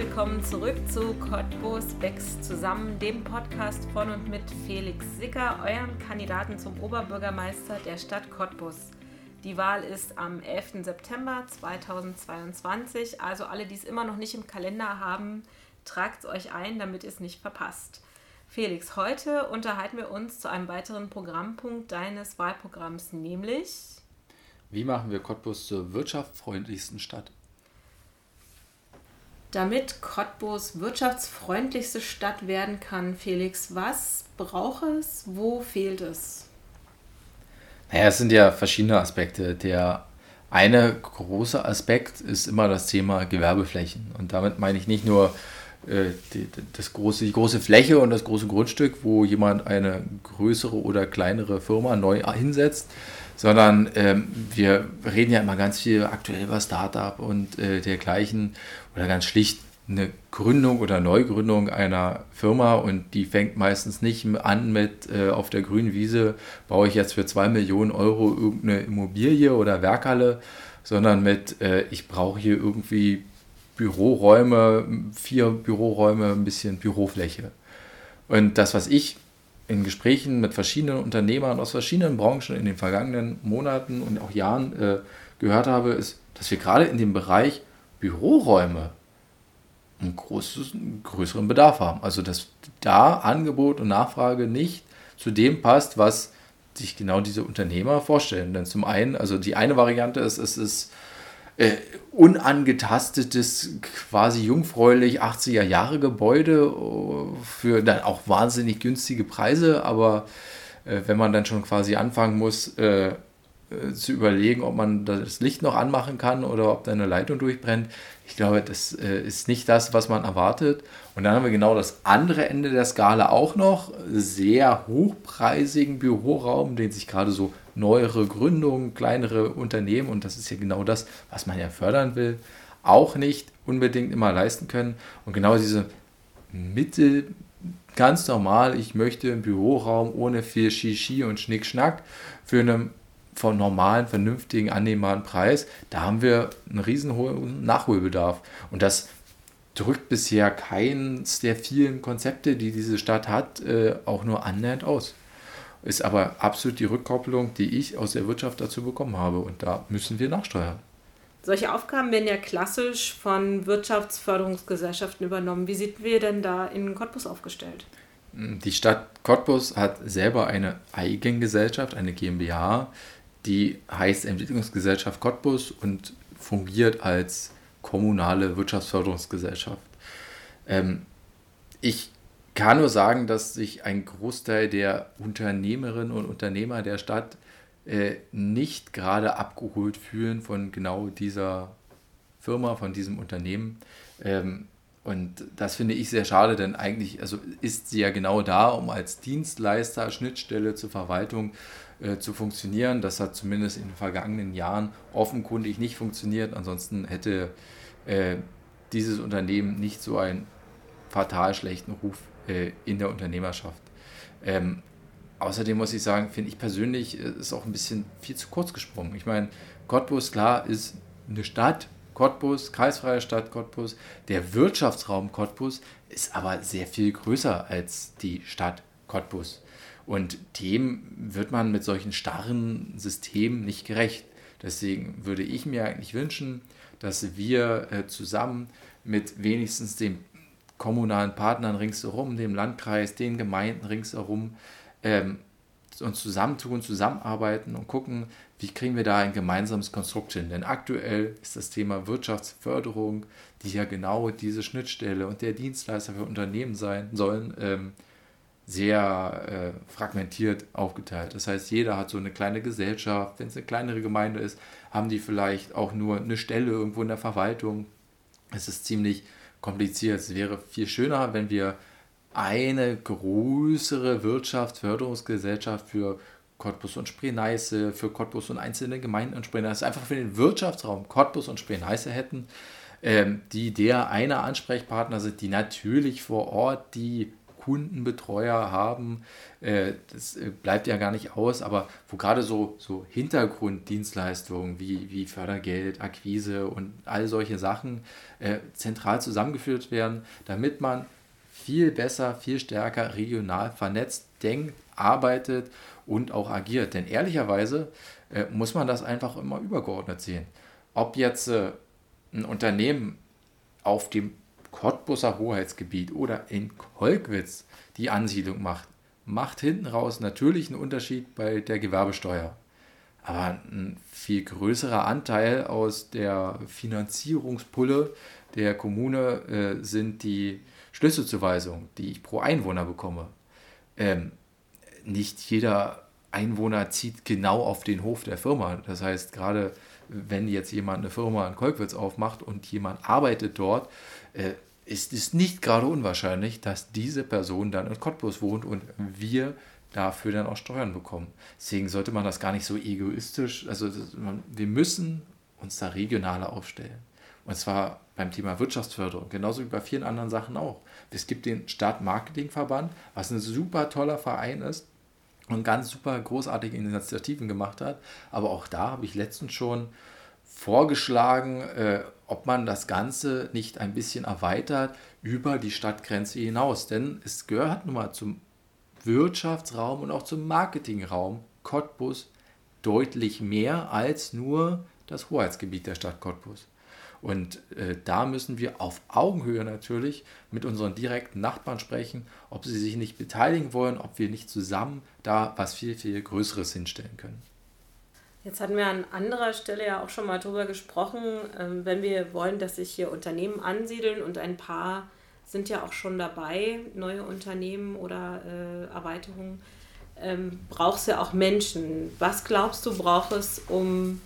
willkommen zurück zu Cottbus Becks zusammen, dem Podcast von und mit Felix Sicker, eurem Kandidaten zum Oberbürgermeister der Stadt Cottbus. Die Wahl ist am 11. September 2022, also alle, die es immer noch nicht im Kalender haben, tragt es euch ein, damit ihr es nicht verpasst. Felix, heute unterhalten wir uns zu einem weiteren Programmpunkt deines Wahlprogramms, nämlich Wie machen wir Cottbus zur wirtschaftsfreundlichsten Stadt? Damit Cottbus wirtschaftsfreundlichste Stadt werden kann, Felix, was braucht es? Wo fehlt es? Naja, es sind ja verschiedene Aspekte. Der eine große Aspekt ist immer das Thema Gewerbeflächen. Und damit meine ich nicht nur äh, die, das große, die große Fläche und das große Grundstück, wo jemand eine größere oder kleinere Firma neu hinsetzt, sondern ähm, wir reden ja immer ganz viel aktuell über Startup und äh, dergleichen oder ganz schlicht eine Gründung oder Neugründung einer Firma und die fängt meistens nicht an mit äh, auf der grünen Wiese baue ich jetzt für zwei Millionen Euro irgendeine Immobilie oder Werkhalle, sondern mit äh, ich brauche hier irgendwie Büroräume, vier Büroräume, ein bisschen Bürofläche. Und das, was ich in Gesprächen mit verschiedenen Unternehmern aus verschiedenen Branchen in den vergangenen Monaten und auch Jahren äh, gehört habe, ist, dass wir gerade in dem Bereich Büroräume einen, großes, einen größeren Bedarf haben. Also dass da Angebot und Nachfrage nicht zu dem passt, was sich genau diese Unternehmer vorstellen. Denn zum einen, also die eine Variante ist, es ist äh, unangetastetes, quasi jungfräulich 80er Jahre Gebäude äh, für dann auch wahnsinnig günstige Preise, aber äh, wenn man dann schon quasi anfangen muss äh, äh, zu überlegen, ob man das Licht noch anmachen kann oder ob da eine Leitung durchbrennt, ich glaube, das äh, ist nicht das, was man erwartet. Und dann haben wir genau das andere Ende der Skala auch noch, sehr hochpreisigen Büroraum, den sich gerade so neuere Gründungen, kleinere Unternehmen, und das ist ja genau das, was man ja fördern will, auch nicht unbedingt immer leisten können. Und genau diese Mitte, ganz normal, ich möchte einen Büroraum ohne viel Shishi und Schnickschnack für einen von normalen, vernünftigen, annehmbaren Preis, da haben wir einen riesen hohen Nachholbedarf. Und das drückt bisher keins der vielen Konzepte, die diese Stadt hat, äh, auch nur annähernd aus ist aber absolut die Rückkopplung, die ich aus der Wirtschaft dazu bekommen habe. Und da müssen wir nachsteuern. Solche Aufgaben werden ja klassisch von Wirtschaftsförderungsgesellschaften übernommen. Wie sind wir denn da in Cottbus aufgestellt? Die Stadt Cottbus hat selber eine Eigengesellschaft, eine GmbH, die heißt Entwicklungsgesellschaft Cottbus und fungiert als kommunale Wirtschaftsförderungsgesellschaft. Ähm, ich kann nur sagen, dass sich ein Großteil der Unternehmerinnen und Unternehmer der Stadt äh, nicht gerade abgeholt fühlen von genau dieser Firma, von diesem Unternehmen. Ähm, und das finde ich sehr schade, denn eigentlich also ist sie ja genau da, um als Dienstleister, Schnittstelle zur Verwaltung äh, zu funktionieren. Das hat zumindest in den vergangenen Jahren offenkundig nicht funktioniert. Ansonsten hätte äh, dieses Unternehmen nicht so einen fatal schlechten Ruf äh, in der Unternehmerschaft. Ähm, außerdem muss ich sagen, finde ich persönlich, äh, ist auch ein bisschen viel zu kurz gesprungen. Ich meine, Cottbus, klar, ist eine Stadt, Cottbus, kreisfreie Stadt Cottbus. Der Wirtschaftsraum Cottbus ist aber sehr viel größer als die Stadt Cottbus. Und dem wird man mit solchen starren Systemen nicht gerecht. Deswegen würde ich mir eigentlich wünschen, dass wir äh, zusammen mit wenigstens dem kommunalen Partnern ringsherum, dem Landkreis, den Gemeinden ringsherum ähm, uns zusammentun, zusammenarbeiten und gucken, wie kriegen wir da ein gemeinsames Konstrukt hin. Denn aktuell ist das Thema Wirtschaftsförderung, die ja genau diese Schnittstelle und der Dienstleister für Unternehmen sein sollen, ähm, sehr äh, fragmentiert aufgeteilt. Das heißt, jeder hat so eine kleine Gesellschaft. Wenn es eine kleinere Gemeinde ist, haben die vielleicht auch nur eine Stelle irgendwo in der Verwaltung. Es ist ziemlich kompliziert. Es wäre viel schöner, wenn wir eine größere Wirtschaftsförderungsgesellschaft für Cottbus und Spree-Neiße, für Cottbus und einzelne Gemeinden und Spree-Neiße, einfach für den Wirtschaftsraum Cottbus und Spree-Neiße hätten, ähm, die der eine Ansprechpartner sind, die natürlich vor Ort die Kundenbetreuer haben, äh, das äh, bleibt ja gar nicht aus, aber wo gerade so, so Hintergrunddienstleistungen wie, wie Fördergeld, Akquise und all solche Sachen äh, zentral zusammengeführt werden, damit man viel besser, viel stärker regional vernetzt denkt, arbeitet und auch agiert. Denn ehrlicherweise äh, muss man das einfach immer übergeordnet sehen. Ob jetzt äh, ein Unternehmen auf dem Cottbusser Hoheitsgebiet oder in Kolkwitz die Ansiedlung macht, macht hinten raus natürlich einen Unterschied bei der Gewerbesteuer. Aber ein viel größerer Anteil aus der Finanzierungspulle der Kommune äh, sind die Schlüsselzuweisungen, die ich pro Einwohner bekomme. Ähm, nicht jeder Einwohner zieht genau auf den Hof der Firma. Das heißt, gerade wenn jetzt jemand eine Firma in Kolkwitz aufmacht und jemand arbeitet dort, äh, ist es nicht gerade unwahrscheinlich, dass diese Person dann in Cottbus wohnt und wir dafür dann auch Steuern bekommen. Deswegen sollte man das gar nicht so egoistisch, also das, man, wir müssen uns da regionaler aufstellen. Und zwar beim Thema Wirtschaftsförderung, genauso wie bei vielen anderen Sachen auch. Es gibt den Stadtmarketingverband, was ein super toller Verein ist und ganz super großartige Initiativen gemacht hat. Aber auch da habe ich letztens schon vorgeschlagen, äh, ob man das Ganze nicht ein bisschen erweitert über die Stadtgrenze hinaus. Denn es gehört nun mal zum Wirtschaftsraum und auch zum Marketingraum Cottbus deutlich mehr als nur das Hoheitsgebiet der Stadt Cottbus. Und äh, da müssen wir auf Augenhöhe natürlich mit unseren direkten Nachbarn sprechen, ob sie sich nicht beteiligen wollen, ob wir nicht zusammen da was viel, viel Größeres hinstellen können. Jetzt hatten wir an anderer Stelle ja auch schon mal darüber gesprochen, ähm, wenn wir wollen, dass sich hier Unternehmen ansiedeln und ein paar sind ja auch schon dabei, neue Unternehmen oder äh, Erweiterungen, ähm, es ja auch Menschen. Was glaubst du, braucht es, um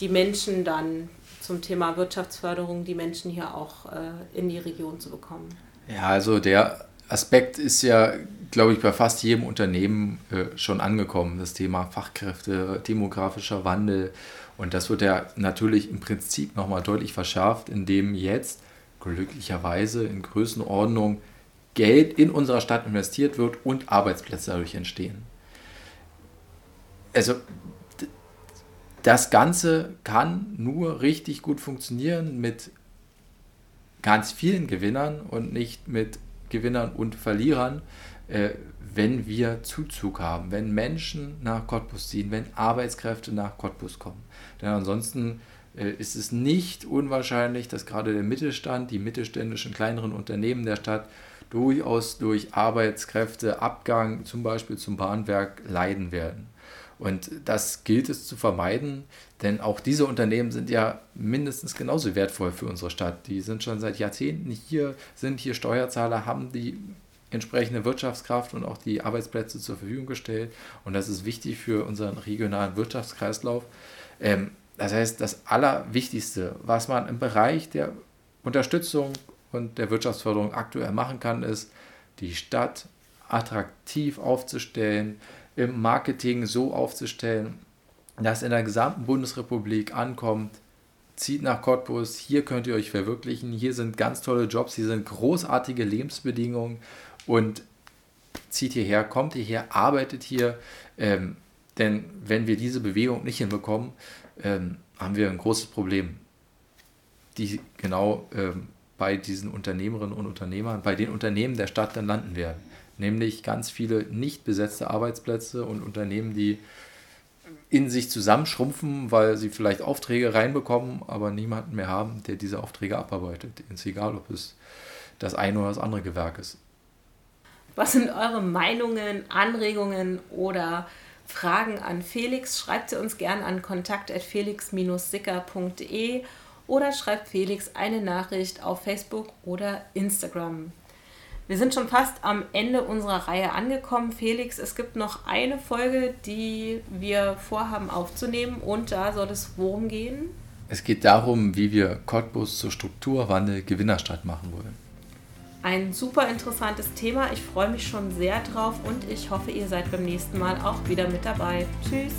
die Menschen dann zum Thema Wirtschaftsförderung, die Menschen hier auch äh, in die Region zu bekommen? Ja, also der Aspekt ist ja, glaube ich, bei fast jedem Unternehmen äh, schon angekommen. Das Thema Fachkräfte, demografischer Wandel. Und das wird ja natürlich im Prinzip nochmal deutlich verschärft, indem jetzt glücklicherweise in Größenordnung Geld in unserer Stadt investiert wird und Arbeitsplätze dadurch entstehen. Also das Ganze kann nur richtig gut funktionieren mit ganz vielen Gewinnern und nicht mit Gewinnern und Verlierern, äh, wenn wir Zuzug haben, wenn Menschen nach Cottbus ziehen, wenn Arbeitskräfte nach Cottbus kommen. Denn ansonsten äh, ist es nicht unwahrscheinlich, dass gerade der Mittelstand, die mittelständischen kleineren Unternehmen der Stadt durchaus durch Arbeitskräfteabgang zum Beispiel zum Bahnwerk leiden werden. Und das gilt es zu vermeiden, denn auch diese Unternehmen sind ja mindestens genauso wertvoll für unsere Stadt. Die sind schon seit Jahrzehnten hier, sind hier Steuerzahler, haben die entsprechende Wirtschaftskraft und auch die Arbeitsplätze zur Verfügung gestellt. Und das ist wichtig für unseren regionalen Wirtschaftskreislauf. Ähm, das heißt, das Allerwichtigste, was man im Bereich der Unterstützung und der Wirtschaftsförderung aktuell machen kann, ist, die Stadt attraktiv aufzustellen, im Marketing so aufzustellen, dass in der gesamten Bundesrepublik ankommt, zieht nach Cottbus, hier könnt ihr euch verwirklichen, hier sind ganz tolle Jobs, hier sind großartige Lebensbedingungen und zieht hierher, kommt hierher, arbeitet hier, ähm, denn wenn wir diese Bewegung nicht hinbekommen, ähm, haben wir ein großes Problem, die genau ähm, bei diesen Unternehmerinnen und Unternehmern, bei den Unternehmen der Stadt dann landen werden nämlich ganz viele nicht besetzte Arbeitsplätze und Unternehmen, die in sich zusammenschrumpfen, weil sie vielleicht Aufträge reinbekommen, aber niemanden mehr haben, der diese Aufträge abarbeitet. Ist egal, ob es das eine oder das andere Gewerk ist. Was sind eure Meinungen, Anregungen oder Fragen an Felix? Schreibt sie uns gerne an kontakt.felix-sicker.de oder schreibt Felix eine Nachricht auf Facebook oder Instagram. Wir sind schon fast am Ende unserer Reihe angekommen. Felix, es gibt noch eine Folge, die wir vorhaben aufzunehmen und da soll es worum gehen? Es geht darum, wie wir Cottbus zur Strukturwandel Gewinnerstadt machen wollen. Ein super interessantes Thema. Ich freue mich schon sehr drauf und ich hoffe, ihr seid beim nächsten Mal auch wieder mit dabei. Tschüss.